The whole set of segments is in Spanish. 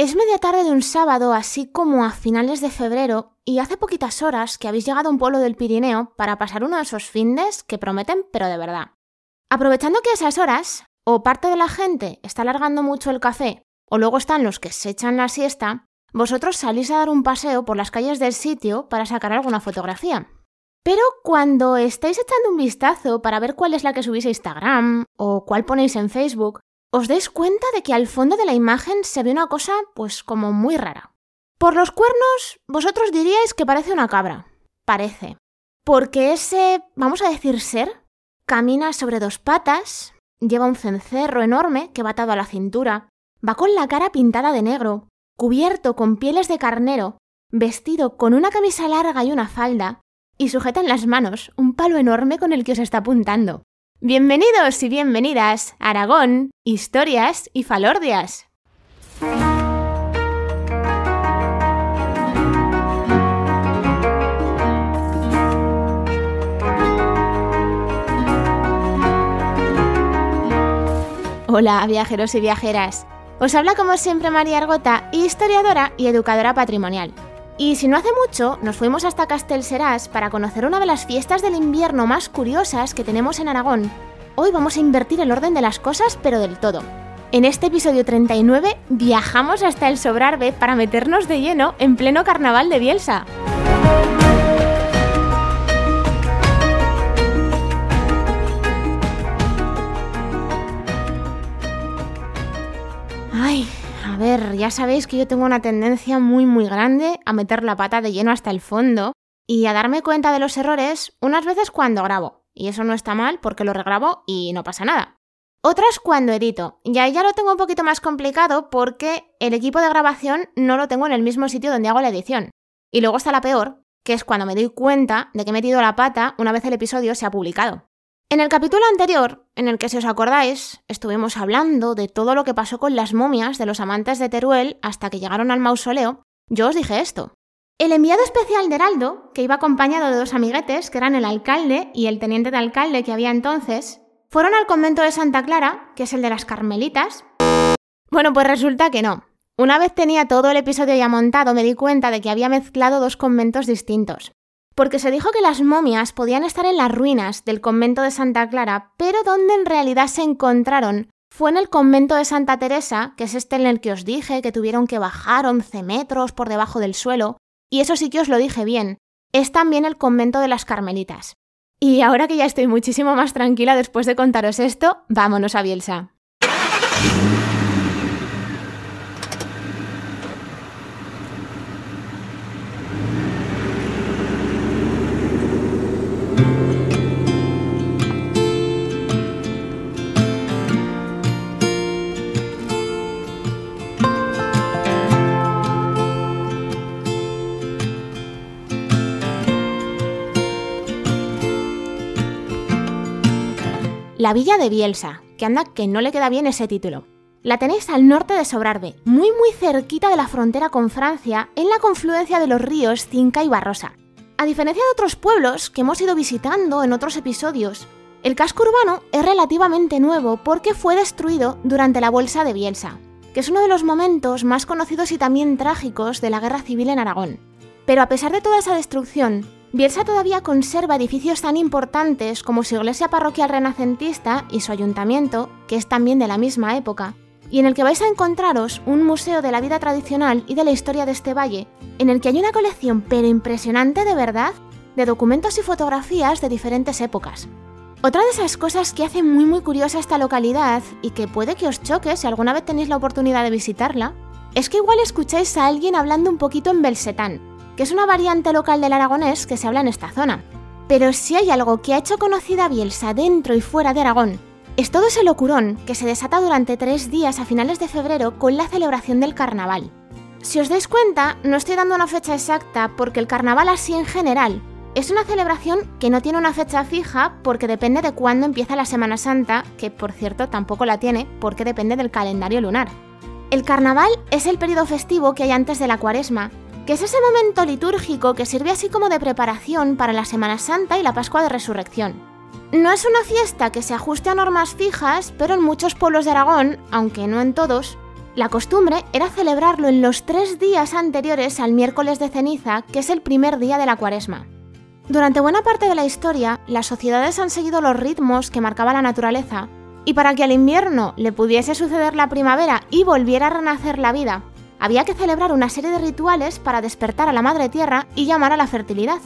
Es media tarde de un sábado, así como a finales de febrero, y hace poquitas horas que habéis llegado a un pueblo del Pirineo para pasar uno de esos findes que prometen, pero de verdad. Aprovechando que a esas horas, o parte de la gente está alargando mucho el café, o luego están los que se echan la siesta, vosotros salís a dar un paseo por las calles del sitio para sacar alguna fotografía. Pero cuando estáis echando un vistazo para ver cuál es la que subís a Instagram o cuál ponéis en Facebook, os dais cuenta de que al fondo de la imagen se ve una cosa pues como muy rara. Por los cuernos, vosotros diríais que parece una cabra. Parece. Porque ese, vamos a decir ser, camina sobre dos patas, lleva un cencerro enorme que va atado a la cintura, va con la cara pintada de negro, cubierto con pieles de carnero, vestido con una camisa larga y una falda, y sujeta en las manos un palo enorme con el que os está apuntando. Bienvenidos y bienvenidas a Aragón, Historias y Falordias. Hola viajeros y viajeras. Os habla como siempre María Argota, historiadora y educadora patrimonial. Y si no hace mucho, nos fuimos hasta Castelserás para conocer una de las fiestas del invierno más curiosas que tenemos en Aragón. Hoy vamos a invertir el orden de las cosas, pero del todo. En este episodio 39 viajamos hasta el Sobrarbe para meternos de lleno en pleno carnaval de Bielsa. Ver, ya sabéis que yo tengo una tendencia muy muy grande a meter la pata de lleno hasta el fondo y a darme cuenta de los errores unas veces cuando grabo. Y eso no está mal porque lo regrabo y no pasa nada. Otras cuando edito. Y ahí ya lo tengo un poquito más complicado porque el equipo de grabación no lo tengo en el mismo sitio donde hago la edición. Y luego está la peor, que es cuando me doy cuenta de que he metido la pata una vez el episodio se ha publicado. En el capítulo anterior, en el que si os acordáis, estuvimos hablando de todo lo que pasó con las momias de los amantes de Teruel hasta que llegaron al mausoleo, yo os dije esto. El enviado especial de Heraldo, que iba acompañado de dos amiguetes, que eran el alcalde y el teniente de alcalde que había entonces, fueron al convento de Santa Clara, que es el de las Carmelitas. Bueno, pues resulta que no. Una vez tenía todo el episodio ya montado, me di cuenta de que había mezclado dos conventos distintos porque se dijo que las momias podían estar en las ruinas del convento de Santa Clara, pero donde en realidad se encontraron fue en el convento de Santa Teresa, que es este en el que os dije que tuvieron que bajar 11 metros por debajo del suelo, y eso sí que os lo dije bien, es también el convento de las Carmelitas. Y ahora que ya estoy muchísimo más tranquila después de contaros esto, vámonos a Bielsa. La villa de Bielsa, que anda que no le queda bien ese título. La tenéis al norte de Sobrarbe, muy muy cerquita de la frontera con Francia, en la confluencia de los ríos Cinca y Barrosa. A diferencia de otros pueblos que hemos ido visitando en otros episodios, el casco urbano es relativamente nuevo porque fue destruido durante la Bolsa de Bielsa, que es uno de los momentos más conocidos y también trágicos de la Guerra Civil en Aragón. Pero a pesar de toda esa destrucción, Bielsa todavía conserva edificios tan importantes como su iglesia parroquial renacentista y su ayuntamiento, que es también de la misma época, y en el que vais a encontraros un museo de la vida tradicional y de la historia de este valle, en el que hay una colección pero impresionante de verdad de documentos y fotografías de diferentes épocas. Otra de esas cosas que hace muy muy curiosa esta localidad y que puede que os choque si alguna vez tenéis la oportunidad de visitarla, es que igual escucháis a alguien hablando un poquito en belsetán, que es una variante local del aragonés que se habla en esta zona. Pero si hay algo que ha hecho conocida Bielsa dentro y fuera de Aragón, es todo ese locurón que se desata durante tres días a finales de febrero con la celebración del carnaval. Si os dais cuenta, no estoy dando una fecha exacta porque el carnaval así en general es una celebración que no tiene una fecha fija porque depende de cuándo empieza la Semana Santa, que por cierto tampoco la tiene porque depende del calendario lunar. El carnaval es el periodo festivo que hay antes de la cuaresma que es ese momento litúrgico que sirve así como de preparación para la Semana Santa y la Pascua de Resurrección. No es una fiesta que se ajuste a normas fijas, pero en muchos pueblos de Aragón, aunque no en todos, La costumbre era celebrarlo en los tres días anteriores al miércoles de ceniza, que es el primer día de la cuaresma. Durante buena parte de la historia, las sociedades han seguido los ritmos que marcaba la naturaleza, y para que al invierno le pudiese suceder la primavera y volviera a renacer la vida, había que celebrar una serie de rituales para despertar a la madre tierra y llamar a la fertilidad.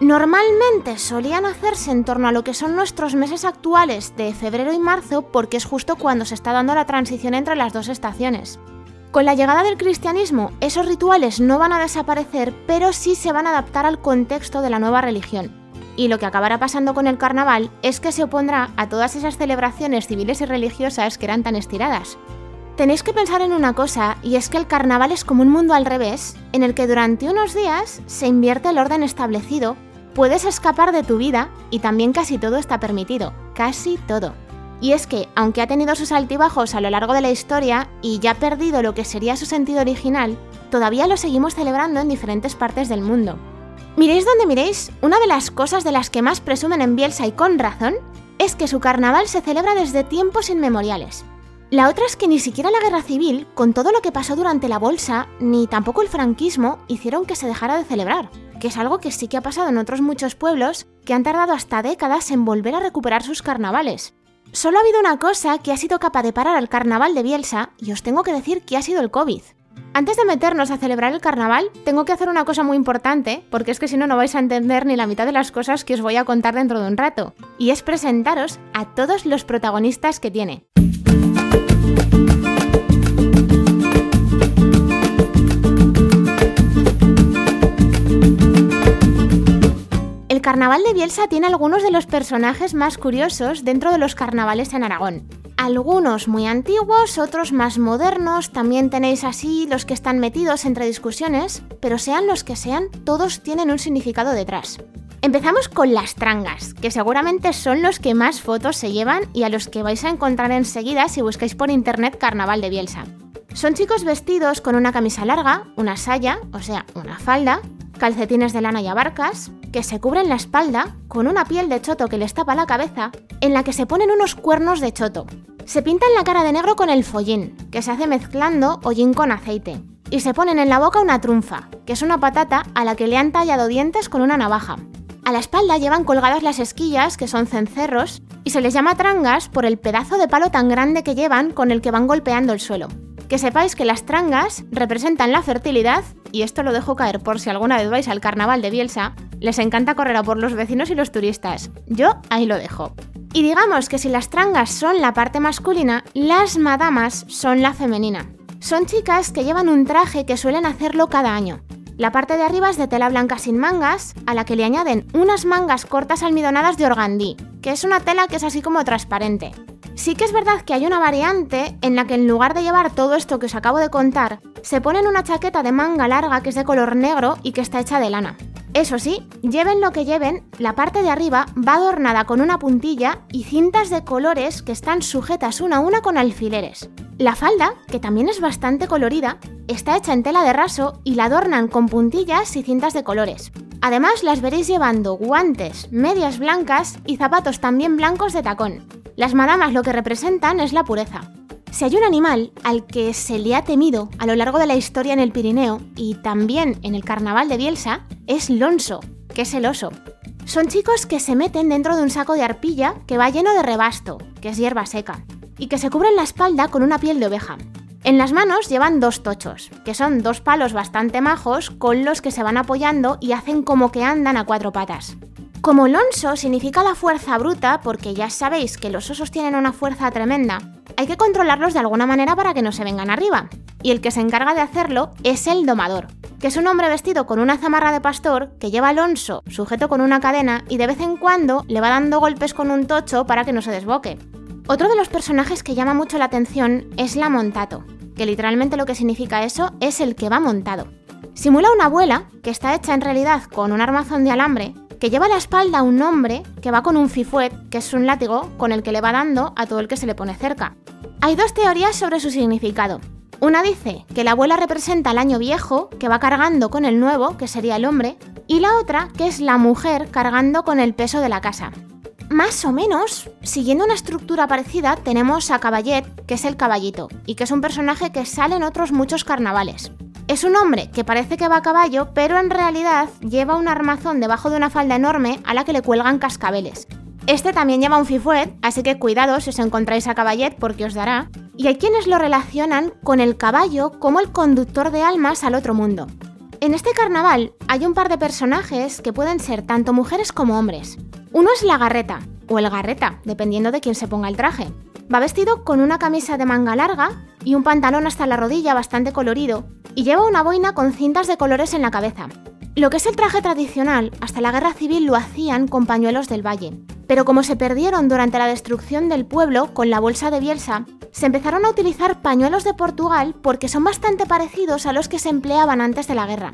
Normalmente solían hacerse en torno a lo que son nuestros meses actuales de febrero y marzo porque es justo cuando se está dando la transición entre las dos estaciones. Con la llegada del cristianismo, esos rituales no van a desaparecer, pero sí se van a adaptar al contexto de la nueva religión. Y lo que acabará pasando con el carnaval es que se opondrá a todas esas celebraciones civiles y religiosas que eran tan estiradas. Tenéis que pensar en una cosa, y es que el carnaval es como un mundo al revés, en el que durante unos días se invierte el orden establecido Puedes escapar de tu vida y también casi todo está permitido, casi todo. Y es que, aunque ha tenido sus altibajos a lo largo de la historia y ya ha perdido lo que sería su sentido original, todavía lo seguimos celebrando en diferentes partes del mundo. Miréis donde miréis, una de las cosas de las que más presumen en Bielsa y con razón es que su carnaval se celebra desde tiempos inmemoriales. La otra es que ni siquiera la guerra civil, con todo lo que pasó durante la bolsa, ni tampoco el franquismo hicieron que se dejara de celebrar que es algo que sí que ha pasado en otros muchos pueblos que han tardado hasta décadas en volver a recuperar sus carnavales. Solo ha habido una cosa que ha sido capaz de parar al carnaval de Bielsa y os tengo que decir que ha sido el COVID. Antes de meternos a celebrar el carnaval, tengo que hacer una cosa muy importante, porque es que si no, no vais a entender ni la mitad de las cosas que os voy a contar dentro de un rato, y es presentaros a todos los protagonistas que tiene. Carnaval de Bielsa tiene algunos de los personajes más curiosos dentro de los carnavales en Aragón. Algunos muy antiguos, otros más modernos, también tenéis así los que están metidos entre discusiones, pero sean los que sean, todos tienen un significado detrás. Empezamos con las trangas, que seguramente son los que más fotos se llevan y a los que vais a encontrar enseguida si buscáis por internet Carnaval de Bielsa. Son chicos vestidos con una camisa larga, una saya, o sea, una falda, calcetines de lana y abarcas, que se cubren la espalda con una piel de choto que les tapa la cabeza, en la que se ponen unos cuernos de choto. Se pintan la cara de negro con el follín, que se hace mezclando hollín con aceite. Y se ponen en la boca una trunfa, que es una patata a la que le han tallado dientes con una navaja. A la espalda llevan colgadas las esquillas, que son cencerros, y se les llama trangas por el pedazo de palo tan grande que llevan con el que van golpeando el suelo. Que sepáis que las trangas representan la fertilidad, y esto lo dejo caer por si alguna vez vais al carnaval de Bielsa, les encanta correr a por los vecinos y los turistas. Yo ahí lo dejo. Y digamos que si las trangas son la parte masculina, las madamas son la femenina. Son chicas que llevan un traje que suelen hacerlo cada año. La parte de arriba es de tela blanca sin mangas, a la que le añaden unas mangas cortas almidonadas de organdí, que es una tela que es así como transparente. Sí que es verdad que hay una variante en la que en lugar de llevar todo esto que os acabo de contar, se ponen una chaqueta de manga larga que es de color negro y que está hecha de lana. Eso sí, lleven lo que lleven, la parte de arriba va adornada con una puntilla y cintas de colores que están sujetas una a una con alfileres. La falda, que también es bastante colorida, está hecha en tela de raso y la adornan con puntillas y cintas de colores. Además las veréis llevando guantes, medias blancas y zapatos también blancos de tacón. Las madamas lo que representan es la pureza. Si hay un animal al que se le ha temido a lo largo de la historia en el Pirineo y también en el carnaval de Bielsa, es Lonso, que es el oso. Son chicos que se meten dentro de un saco de arpilla que va lleno de rebasto, que es hierba seca, y que se cubren la espalda con una piel de oveja. En las manos llevan dos tochos, que son dos palos bastante majos con los que se van apoyando y hacen como que andan a cuatro patas. Como Lonso significa la fuerza bruta, porque ya sabéis que los osos tienen una fuerza tremenda, hay que controlarlos de alguna manera para que no se vengan arriba. Y el que se encarga de hacerlo es el domador, que es un hombre vestido con una zamarra de pastor que lleva Alonso sujeto con una cadena y de vez en cuando le va dando golpes con un tocho para que no se desboque. Otro de los personajes que llama mucho la atención es la montato, que literalmente lo que significa eso es el que va montado. Simula una abuela, que está hecha en realidad con un armazón de alambre, que lleva a la espalda un hombre que va con un fifuet, que es un látigo con el que le va dando a todo el que se le pone cerca. Hay dos teorías sobre su significado. Una dice que la abuela representa el año viejo, que va cargando con el nuevo, que sería el hombre, y la otra que es la mujer cargando con el peso de la casa. más o menos, siguiendo una estructura parecida, tenemos a Caballet, que es el caballito, y que es un personaje que sale en otros muchos carnavales. Es un hombre que parece que va a caballo, pero en realidad lleva un armazón debajo de una falda enorme a la que le cuelgan cascabeles. Este también lleva un fifuet, así que cuidado si os encontráis a Caballet porque os dará. Y hay quienes lo relacionan con el caballo como el conductor de almas al otro mundo. En este carnaval hay un par de personajes que pueden ser tanto mujeres como hombres. Uno es la garreta, o el garreta, dependiendo de quién se ponga el traje. Va vestido con una camisa de manga larga y un pantalón hasta la rodilla bastante colorido, y lleva una boina con cintas de colores en la cabeza. Lo que es el traje tradicional, hasta la guerra civil lo hacían con pañuelos del valle. Pero como se perdieron durante la destrucción del pueblo con la bolsa de Bielsa, se empezaron a utilizar pañuelos de Portugal porque son bastante parecidos a los que se empleaban antes de la guerra.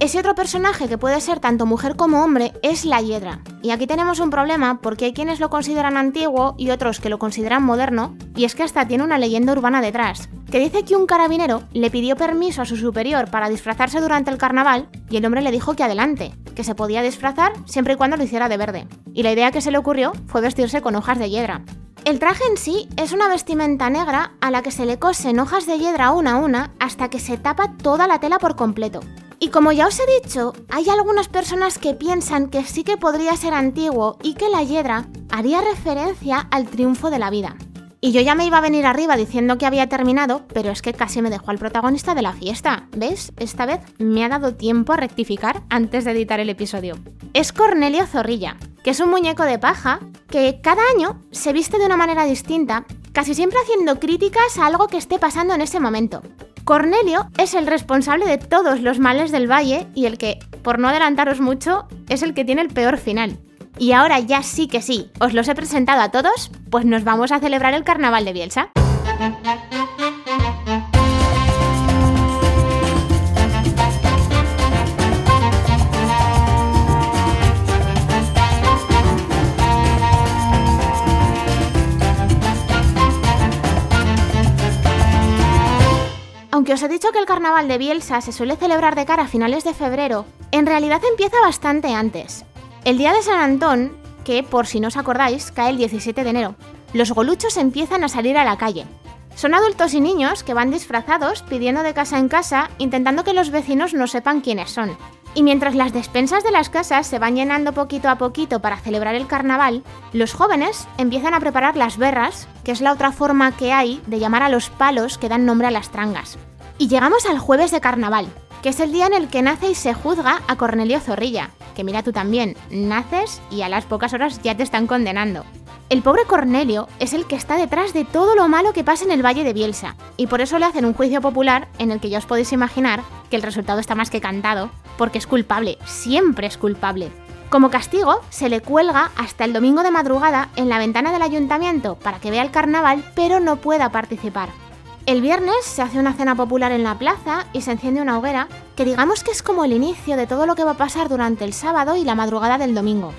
Ese otro personaje que puede ser tanto mujer como hombre es la hiedra. Y aquí tenemos un problema porque hay quienes lo consideran antiguo y otros que lo consideran moderno, y es que hasta tiene una leyenda urbana detrás, que dice que un carabinero le pidió permiso a su superior para disfrazarse durante el carnaval y el hombre le dijo que adelante, que se podía disfrazar siempre y cuando lo hiciera de verde. Y la idea que se le ocurrió fue vestirse con hojas de hiedra. El traje en sí es una vestimenta negra a la que se le cosen hojas de hiedra una a una hasta que se tapa toda la tela por completo. Y como ya os he dicho, hay algunas personas que piensan que sí que podría ser antiguo y que la hiedra haría referencia al triunfo de la vida. Y yo ya me iba a venir arriba diciendo que había terminado, pero es que casi me dejó al protagonista de la fiesta. ¿Ves? Esta vez me ha dado tiempo a rectificar antes de editar el episodio. Es Cornelio Zorrilla, que es un muñeco de paja que cada año se viste de una manera distinta, casi siempre haciendo críticas a algo que esté pasando en ese momento. Cornelio es el responsable de todos los males del valle y el que, por no adelantaros mucho, es el que tiene el peor final. Y ahora ya sí que sí, os los he presentado a todos, pues nos vamos a celebrar el carnaval de Bielsa. Aunque os he dicho que el carnaval de Bielsa se suele celebrar de cara a finales de febrero, en realidad empieza bastante antes. El día de San Antón, que por si no os acordáis, cae el 17 de enero, los goluchos empiezan a salir a la calle. Son adultos y niños que van disfrazados, pidiendo de casa en casa, intentando que los vecinos no sepan quiénes son. Y mientras las despensas de las casas se van llenando poquito a poquito para celebrar el carnaval, los jóvenes empiezan a preparar las berras, que es la otra forma que hay de llamar a los palos que dan nombre a las trangas. Y llegamos al jueves de carnaval, que es el día en el que nace y se juzga a Cornelio Zorrilla, que mira tú también, naces y a las pocas horas ya te están condenando. El pobre Cornelio es el que está detrás de todo lo malo que pasa en el Valle de Bielsa, y por eso le hacen un juicio popular en el que ya os podéis imaginar que el resultado está más que cantado, porque es culpable, siempre es culpable. Como castigo, se le cuelga hasta el domingo de madrugada en la ventana del ayuntamiento para que vea el carnaval, pero no pueda participar. El viernes se hace una cena popular en la plaza y se enciende una hoguera, que digamos que es como el inicio de todo lo que va a pasar durante el sábado y la madrugada del domingo.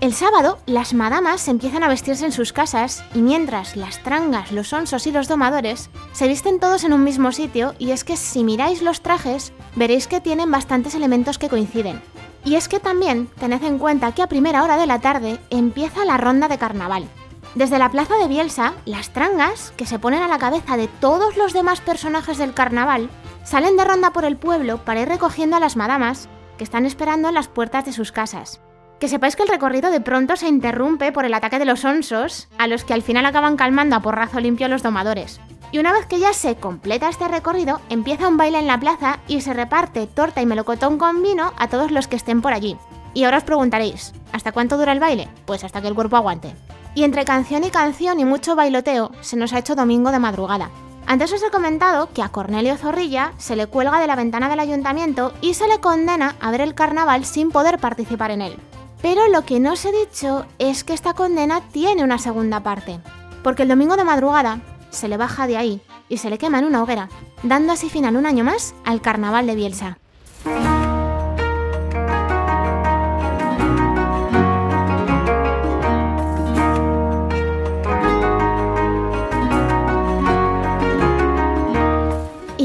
El sábado, las madamas empiezan a vestirse en sus casas y mientras las trangas, los onsos y los domadores se visten todos en un mismo sitio y es que si miráis los trajes veréis que tienen bastantes elementos que coinciden. Y es que también tened en cuenta que a primera hora de la tarde empieza la ronda de carnaval. Desde la plaza de Bielsa, las trangas, que se ponen a la cabeza de todos los demás personajes del carnaval, salen de ronda por el pueblo para ir recogiendo a las madamas que están esperando en las puertas de sus casas. Que sepáis que el recorrido de pronto se interrumpe por el ataque de los onsos, a los que al final acaban calmando a porrazo limpio los domadores. Y una vez que ya se completa este recorrido, empieza un baile en la plaza y se reparte torta y melocotón con vino a todos los que estén por allí. Y ahora os preguntaréis, ¿hasta cuánto dura el baile? Pues hasta que el cuerpo aguante. Y entre canción y canción y mucho bailoteo, se nos ha hecho domingo de madrugada. Antes os he comentado que a Cornelio Zorrilla se le cuelga de la ventana del ayuntamiento y se le condena a ver el carnaval sin poder participar en él. Pero lo que no os he dicho es que esta condena tiene una segunda parte, porque el domingo de madrugada se le baja de ahí y se le quema en una hoguera, dando así final un año más al carnaval de Bielsa.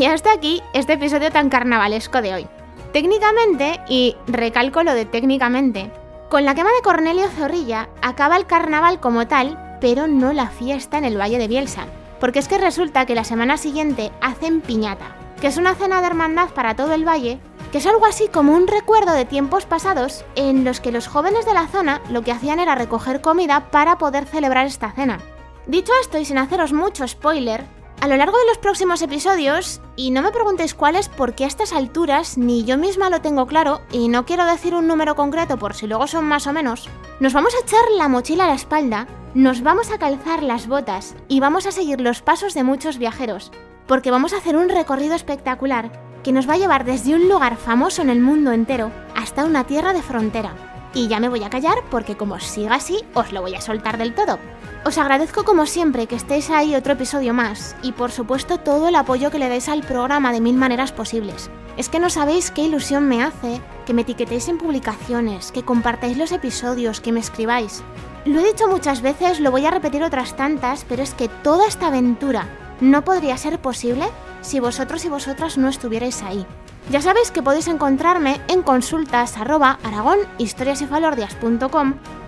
Y hasta aquí este episodio tan carnavalesco de hoy. Técnicamente, y recalco lo de técnicamente, Con la quema de Cornelio Zorrilla acaba el carnaval como tal, pero no la fiesta en el Valle de Bielsa, porque es que resulta que la semana siguiente hacen piñata, que es una cena de hermandad para todo el valle, que es algo así como un recuerdo de tiempos pasados en los que los jóvenes de la zona lo que hacían era recoger comida para poder celebrar esta cena. Dicho esto y sin haceros mucho spoiler, a lo largo de los próximos episodios, y no me preguntéis cuáles porque a estas alturas ni yo misma lo tengo claro y no quiero decir un número concreto por si luego son más o menos, nos vamos a echar la mochila a la espalda, nos vamos a calzar las botas y vamos a seguir los pasos de muchos viajeros, porque vamos a hacer un recorrido espectacular que nos va a llevar desde un lugar famoso en el mundo entero hasta una tierra de frontera. Y ya me voy a callar porque como siga así, os lo voy a soltar del todo. Os agradezco como siempre que estéis ahí otro episodio más y por supuesto todo el apoyo que le dais al programa de mil maneras posibles. Es que no sabéis qué ilusión me hace que me etiquetéis en publicaciones, que compartáis los episodios, que me escribáis. Lo he dicho muchas veces, lo voy a repetir otras tantas, pero es que toda esta aventura no podría ser posible si vosotros y vosotras no estuvierais ahí. Ya sabéis que podéis encontrarme en consultas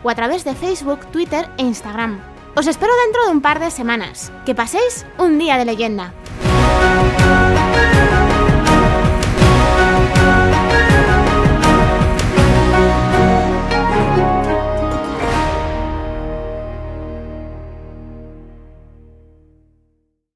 o a través de Facebook, Twitter e Instagram. Os espero dentro de un par de semanas. Que paséis un día de leyenda.